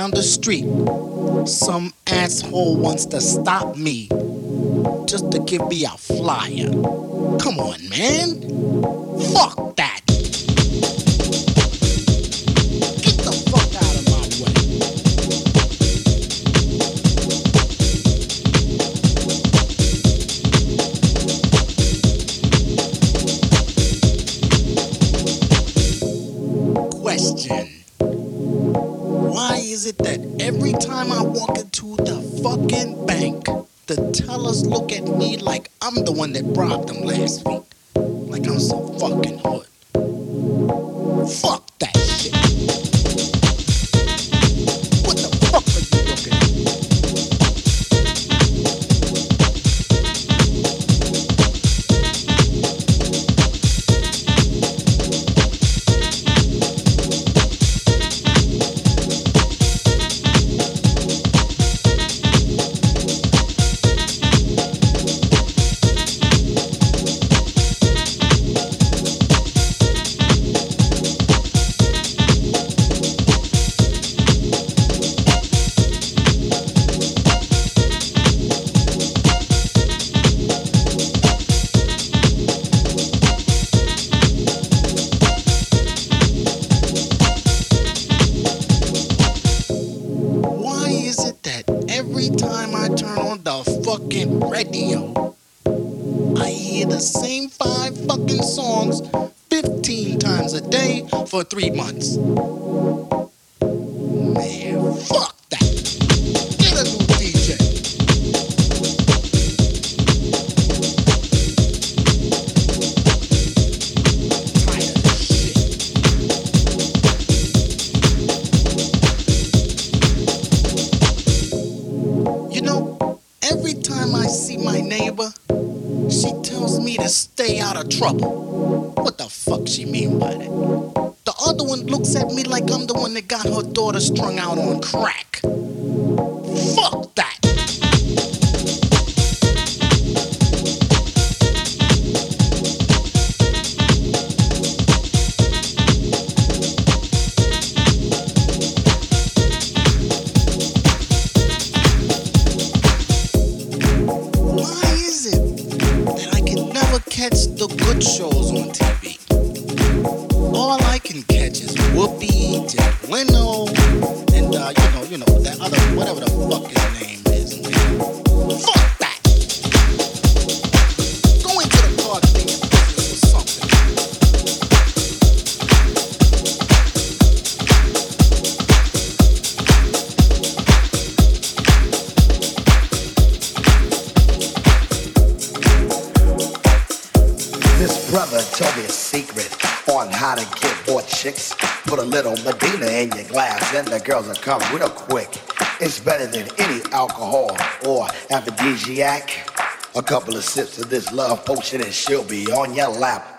down the street, some asshole wants to stop me just to give me a flyer. Come on, man. Fuck one that robbed them last week. couple of sips of this love potion and she'll be on your lap.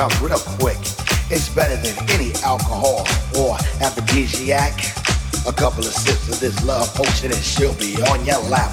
Come real quick. It's better than any alcohol or aphrodisiac. A couple of sips of this love potion and she'll be on your lap.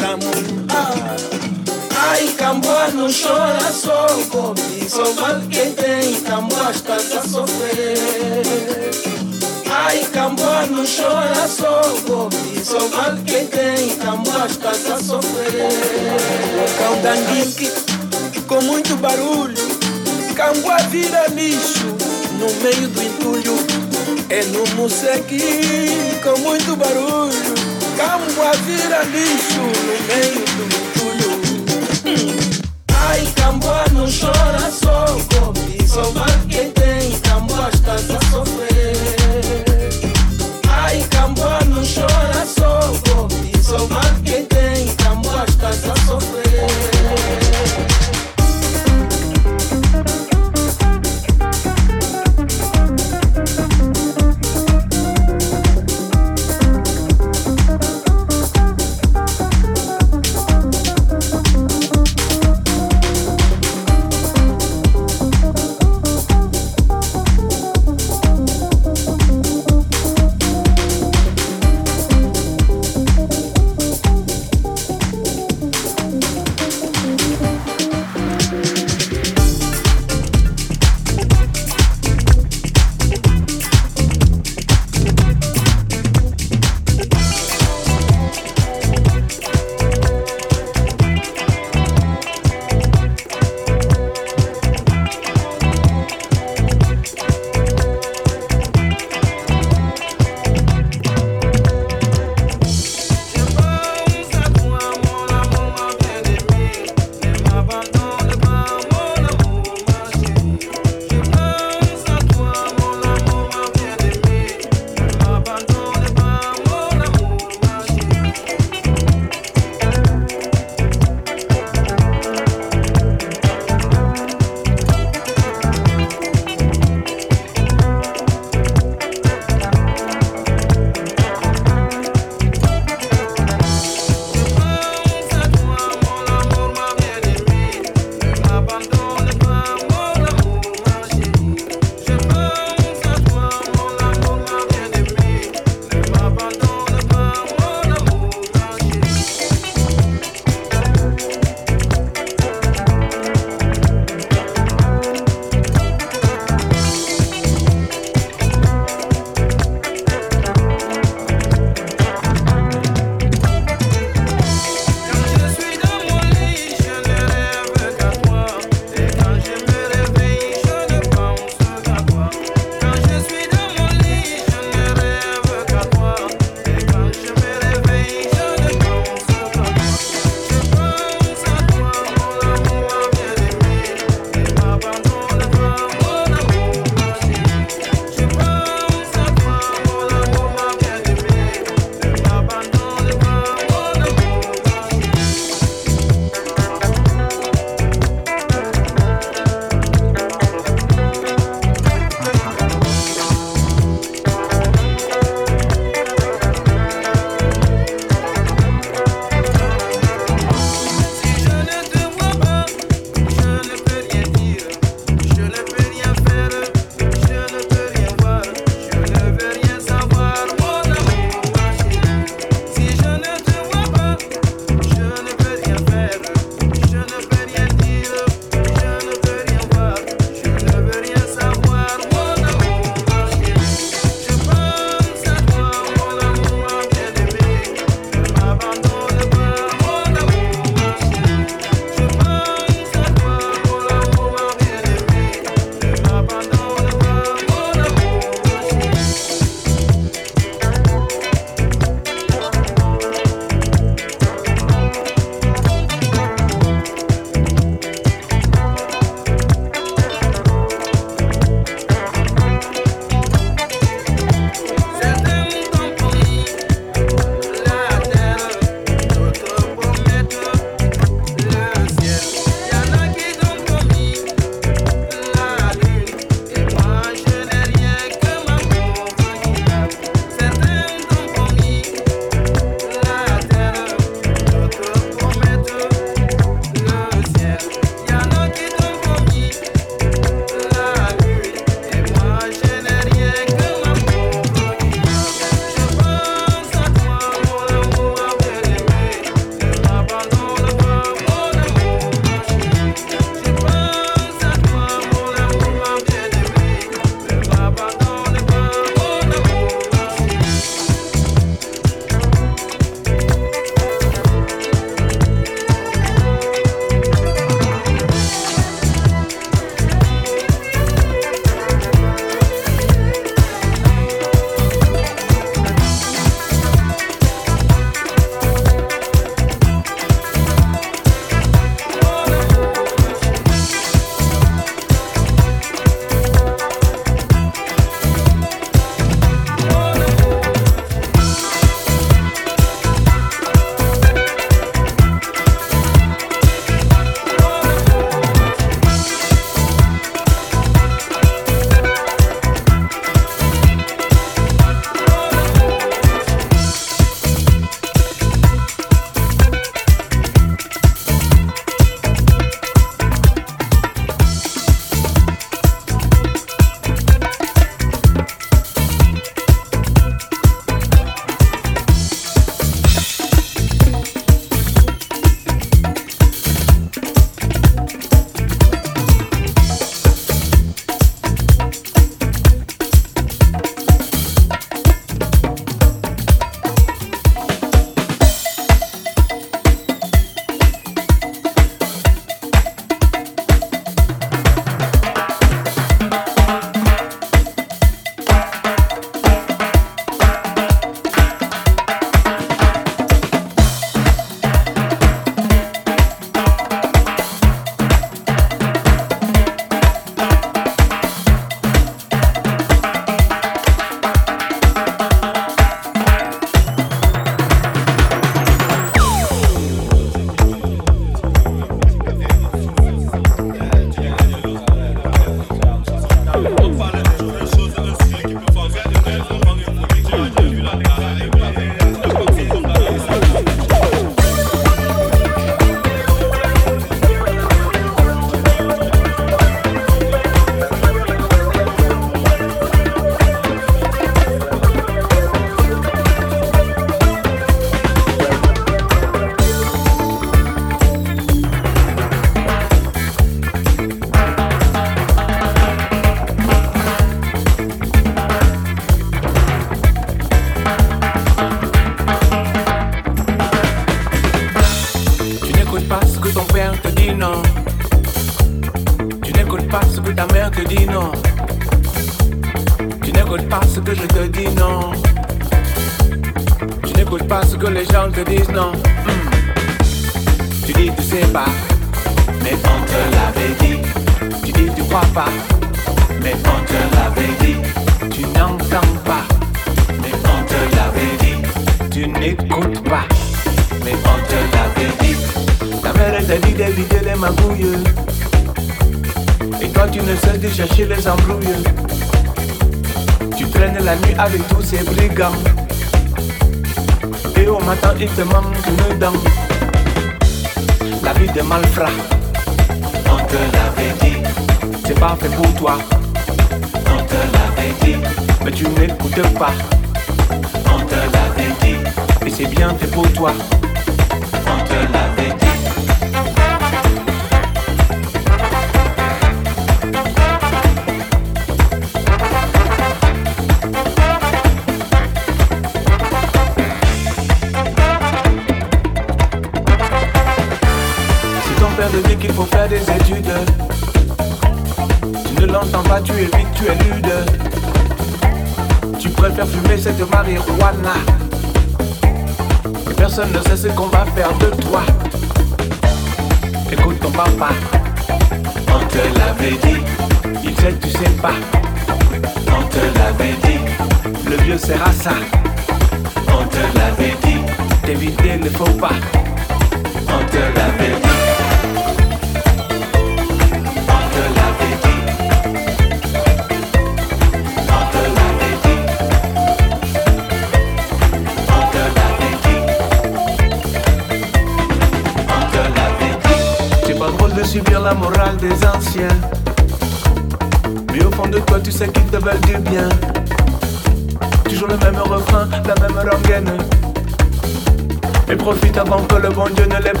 On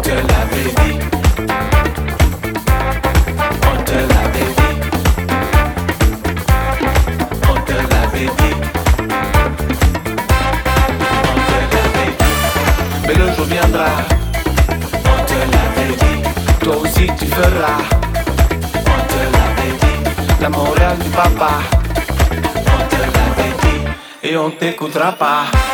te l'avait dit. On te l'avait dit. On te l'avait dit. On te l'avait dit. Mais le jour viendra. On te l'avait dit. Toi aussi tu feras. On te l'avait dit. La morale du papa. ontem com trapar.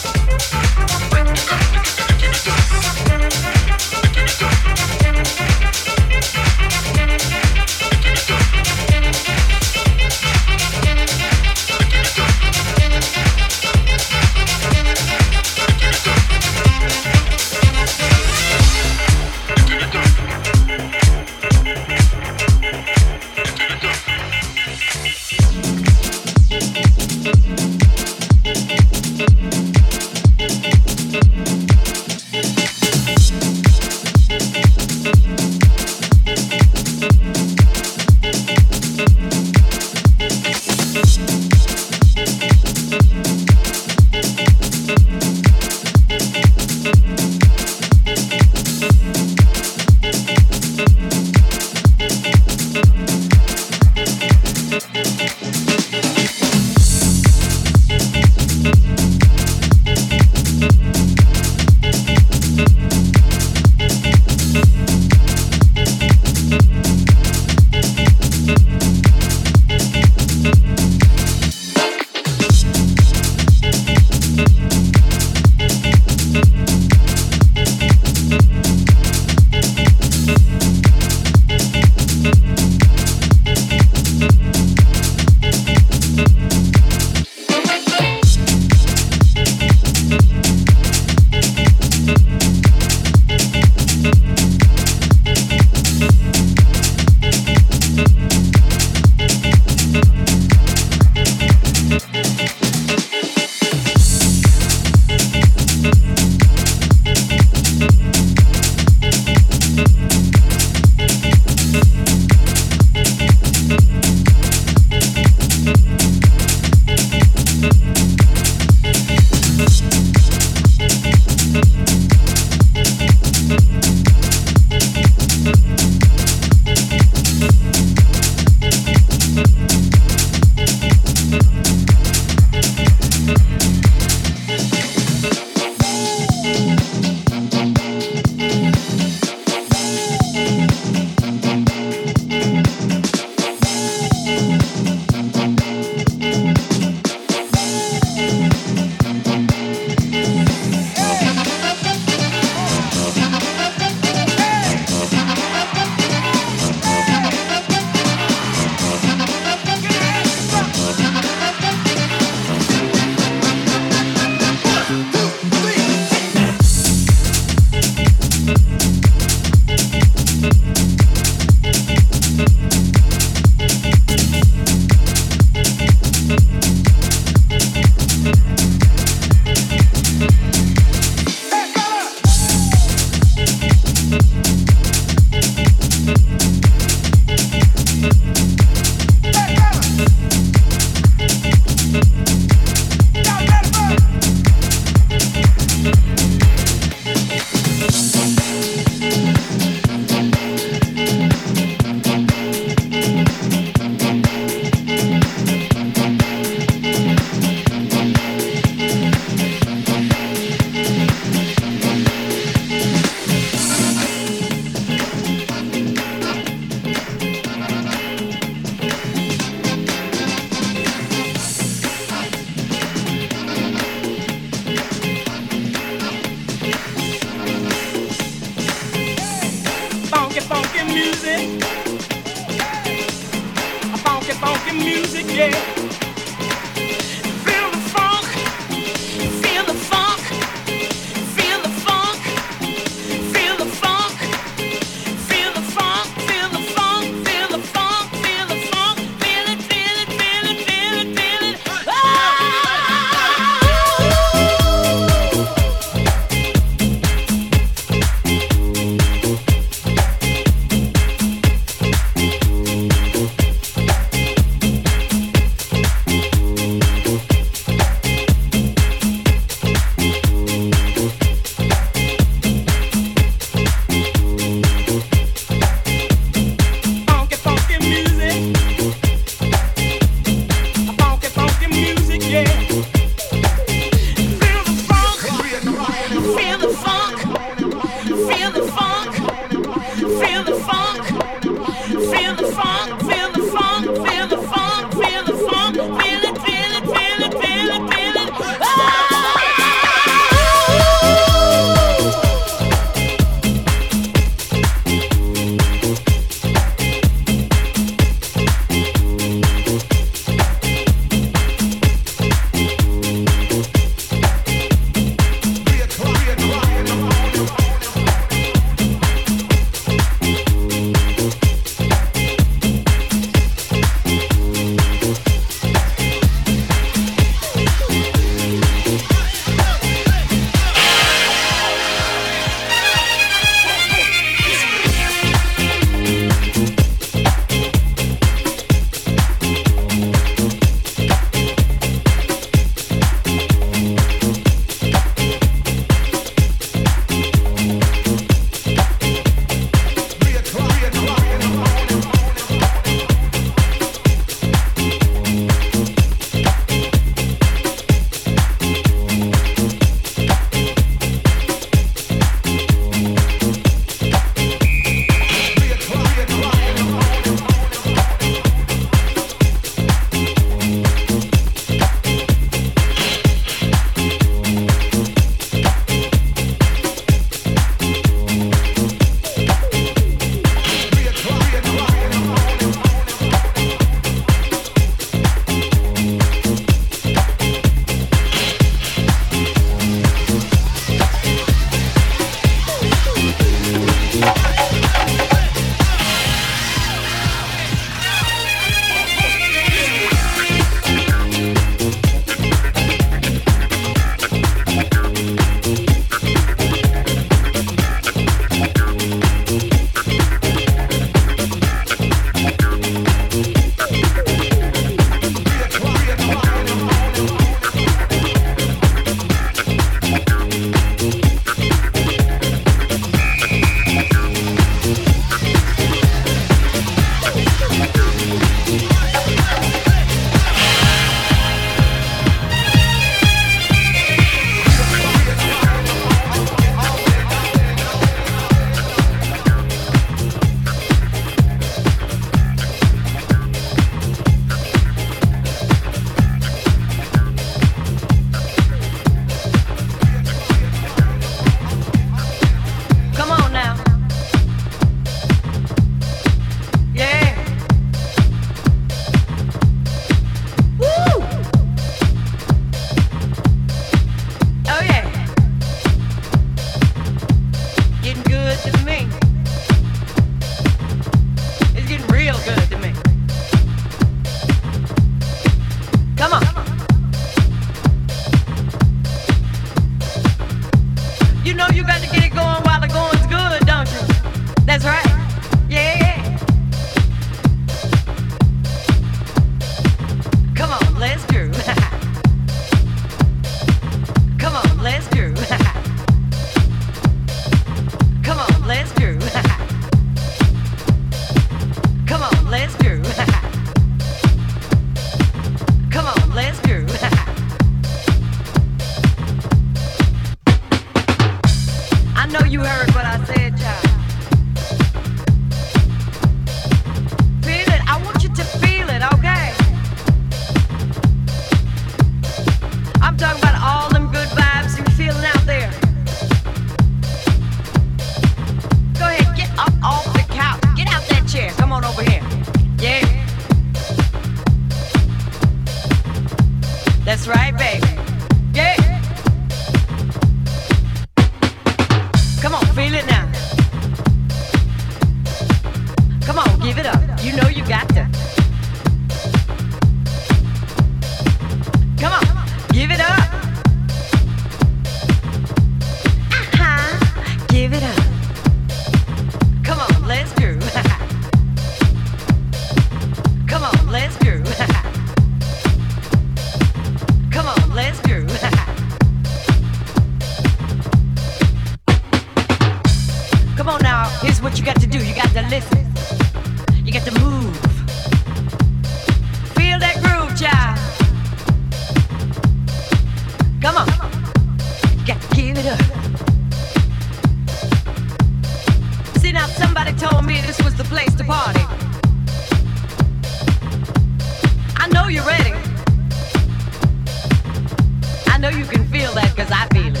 know you can feel that because I feel it.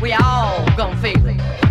We all gonna feel it.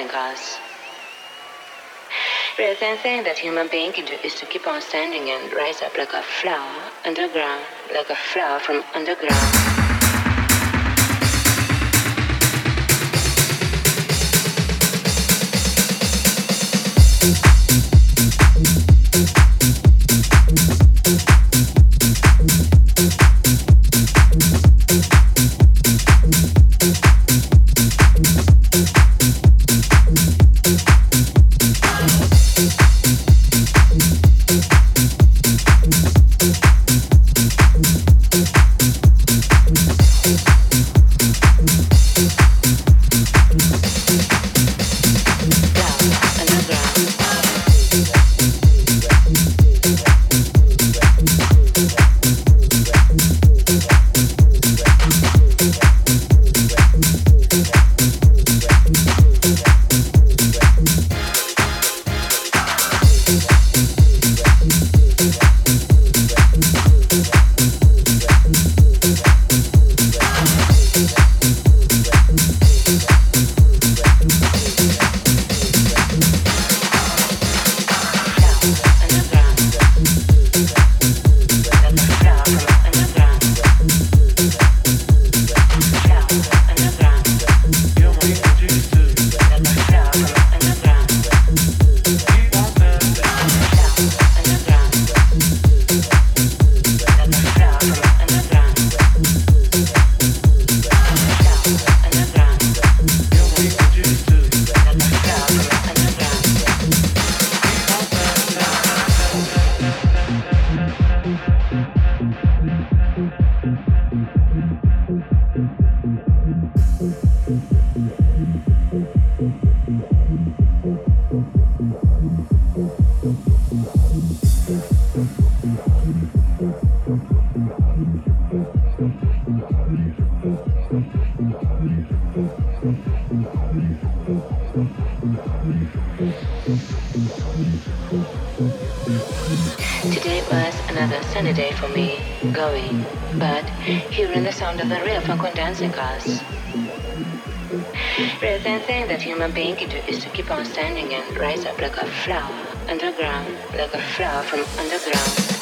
On dancing. The same thing that human being can do is to keep on standing and rise up like a flower underground, like a flower from underground. for me going, but hearing the sound of the real dancing condensing us. Present thing that human being can do is to keep on standing and rise up like a flower underground, like a flower from underground.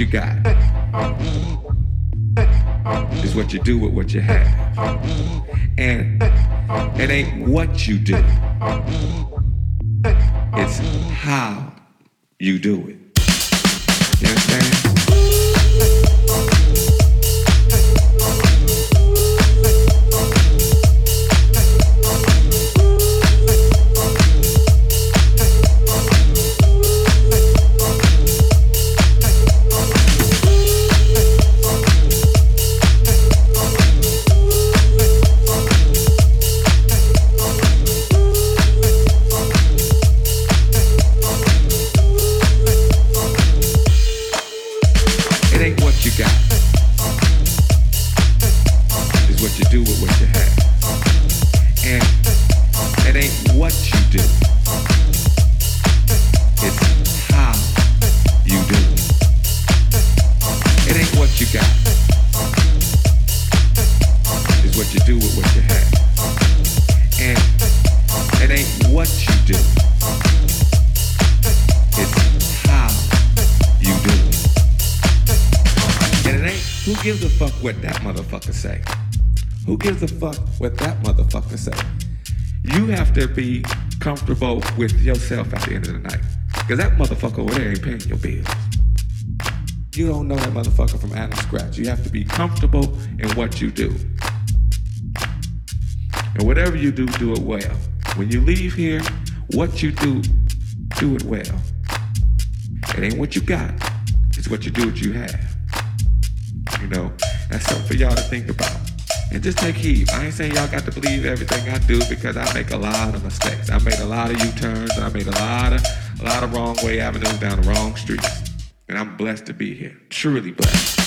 You got. It's what you do with what you have. And it ain't what you do. It's how you do it. Yourself at the end of the night. Cause that motherfucker over there ain't paying your bills. You don't know that motherfucker from Adam Scratch. You have to be comfortable in what you do. And whatever you do, do it well. When you leave here, what you do, do it well. It ain't what you got, it's what you do, what you have. You know, that's something for y'all to think about. And just take heed. I ain't saying y'all got to believe everything I do because I make a lot of mistakes. I made a lot of U-turns. I made a lot of a lot of wrong way avenues down the wrong streets. And I'm blessed to be here. Truly blessed.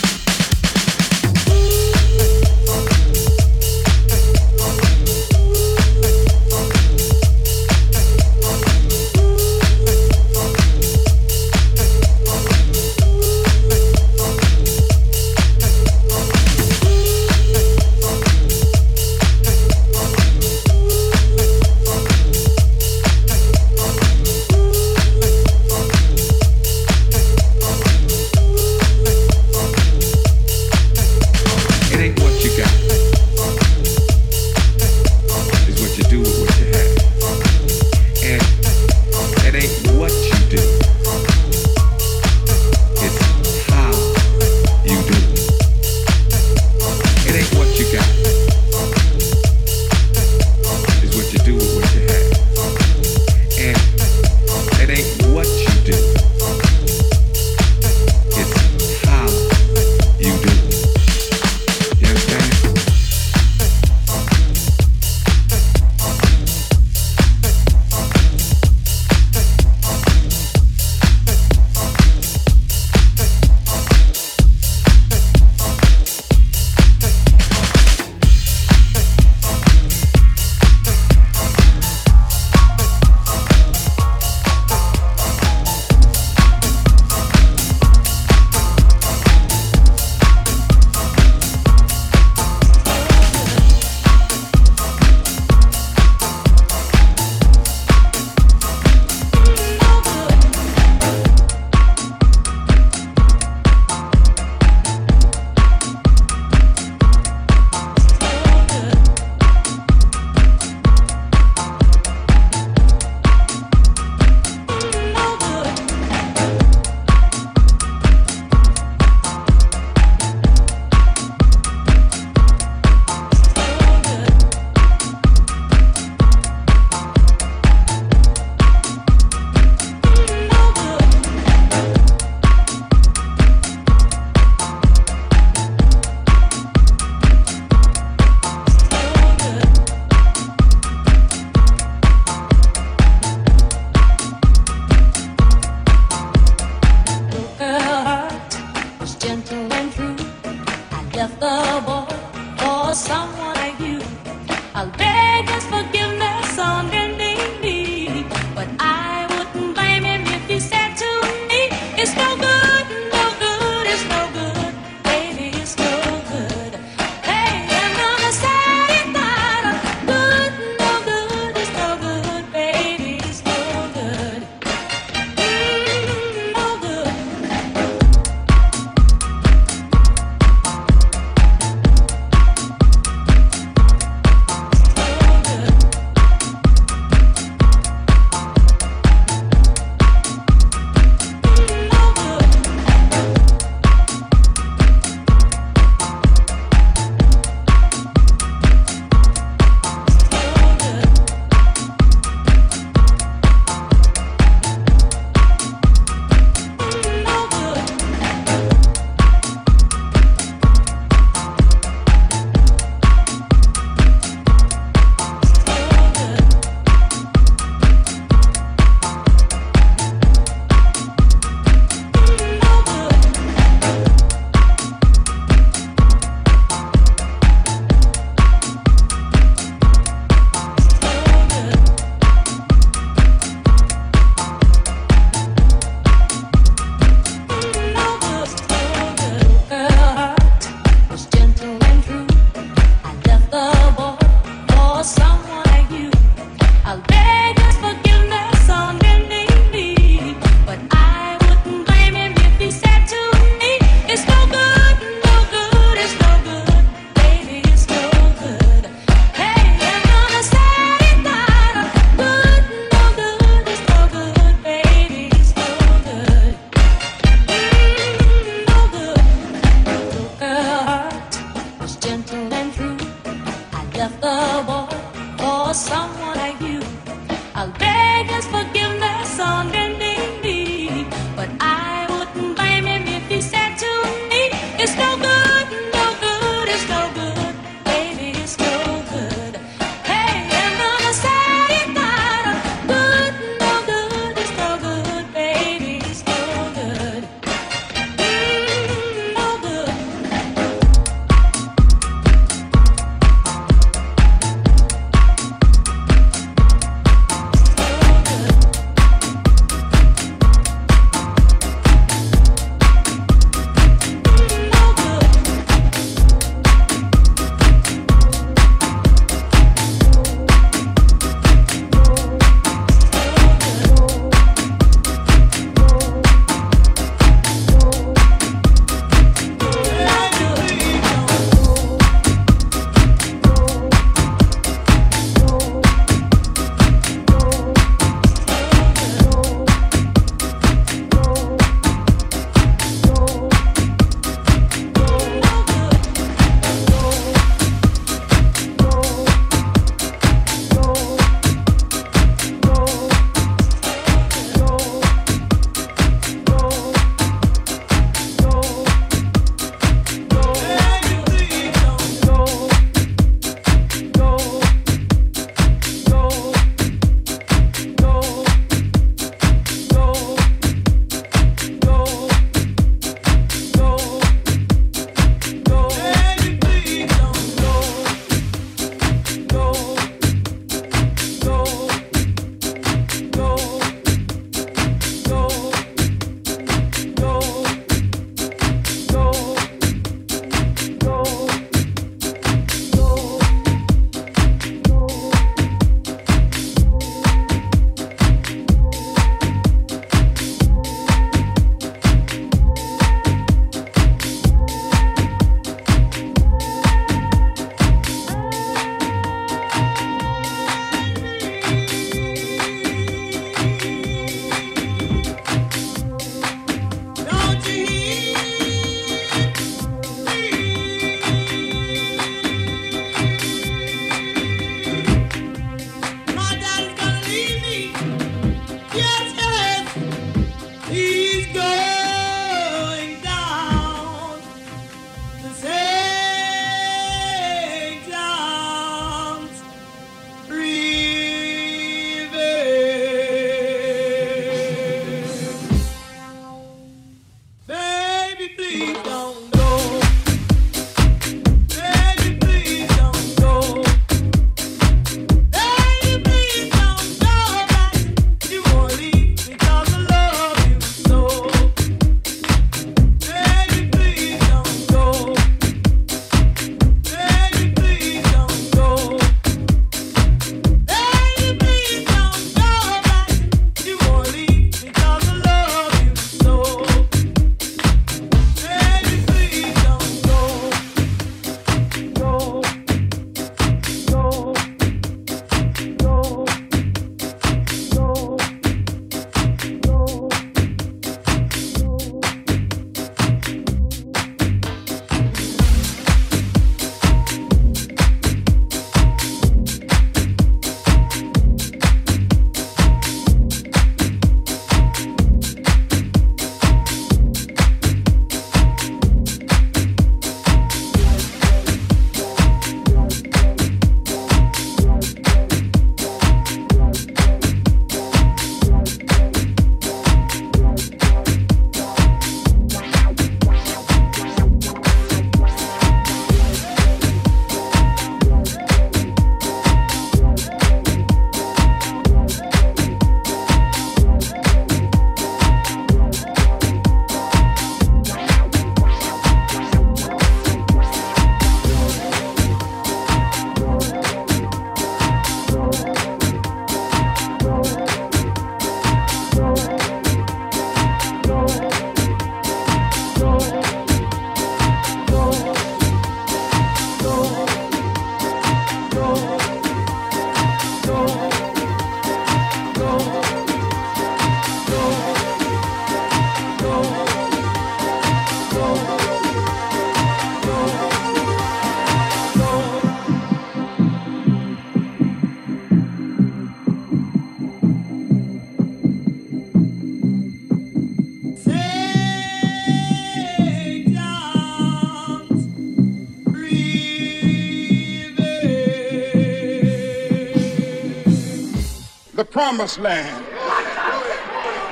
Promised land.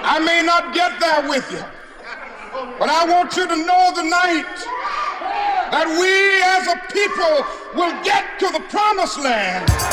I may not get there with you, but I want you to know tonight that we as a people will get to the promised land.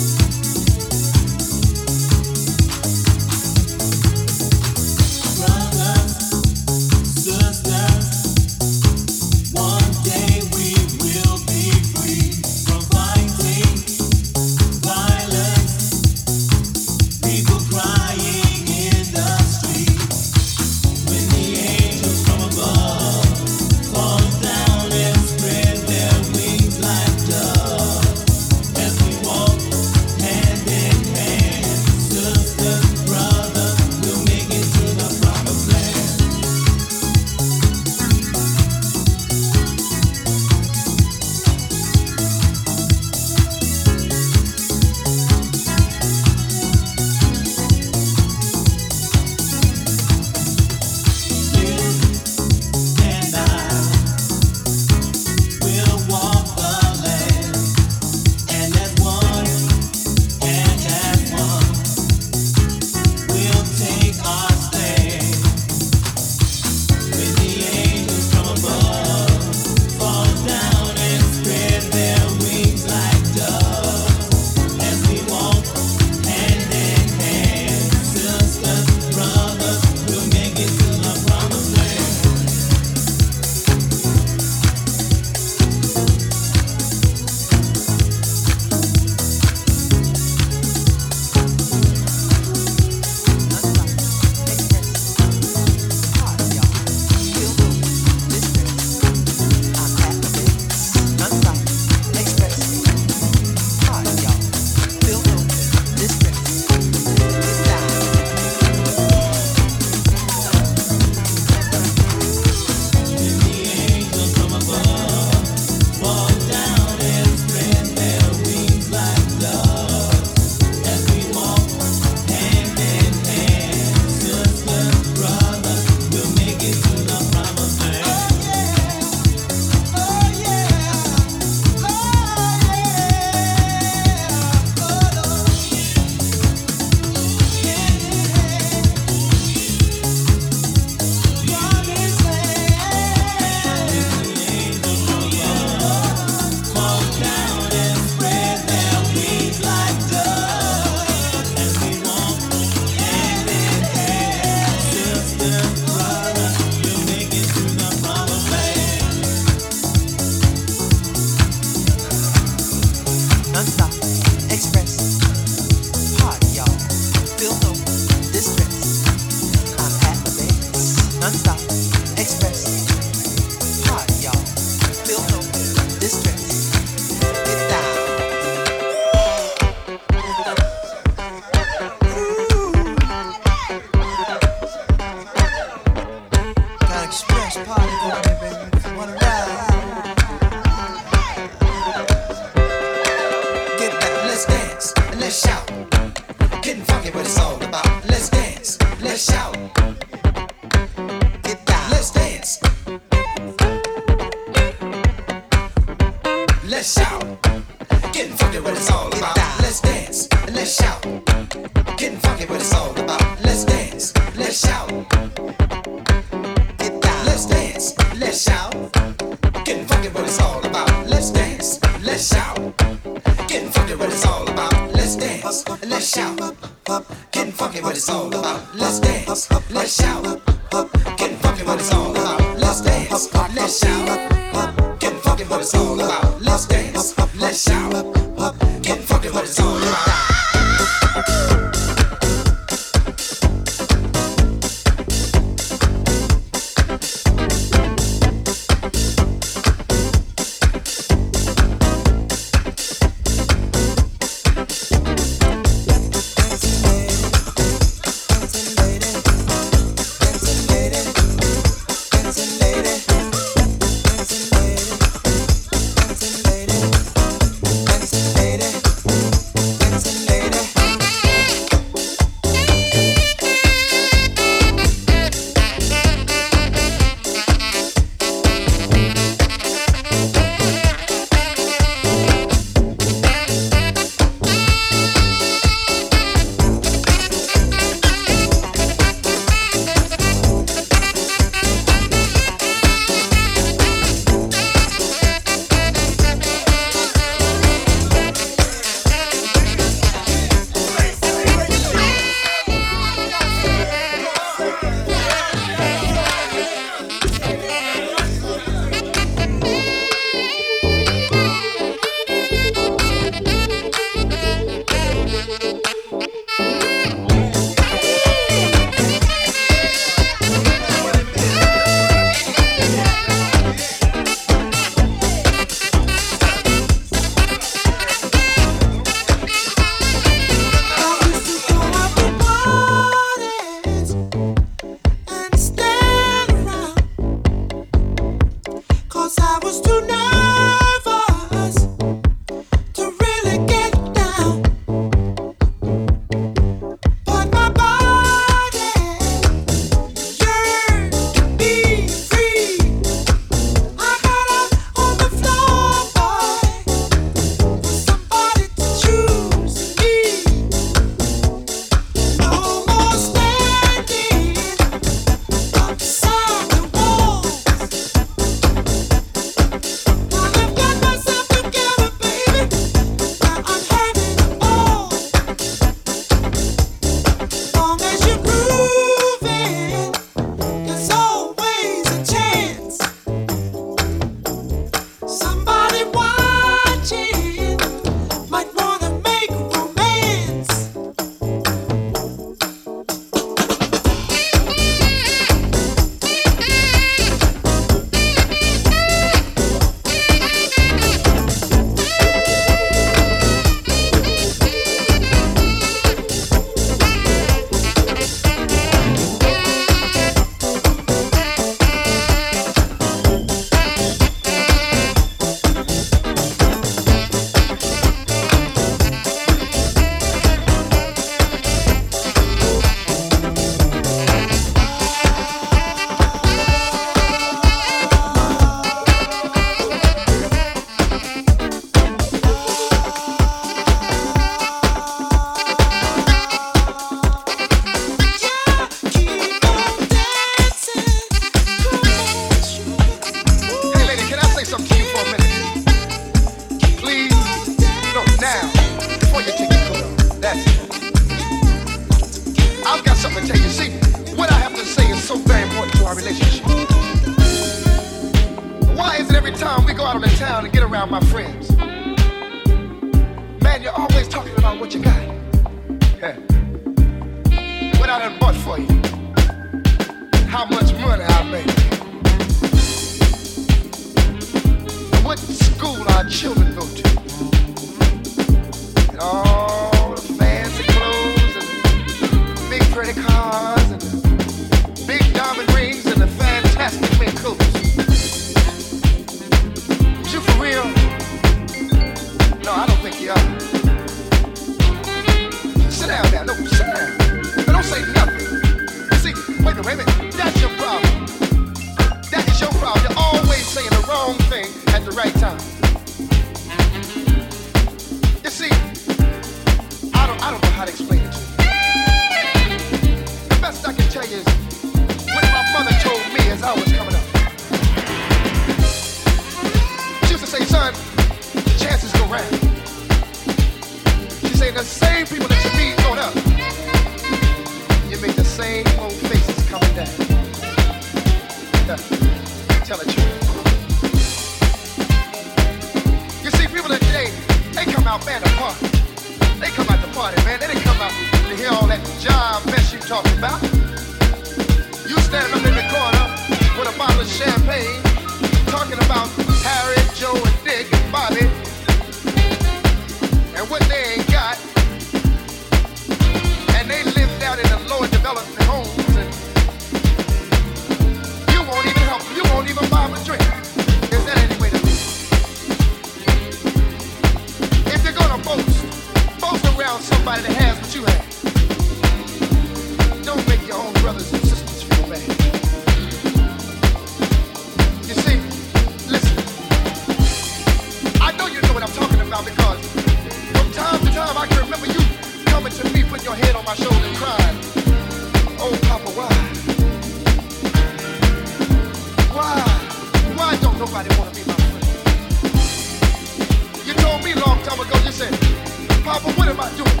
Am I doing?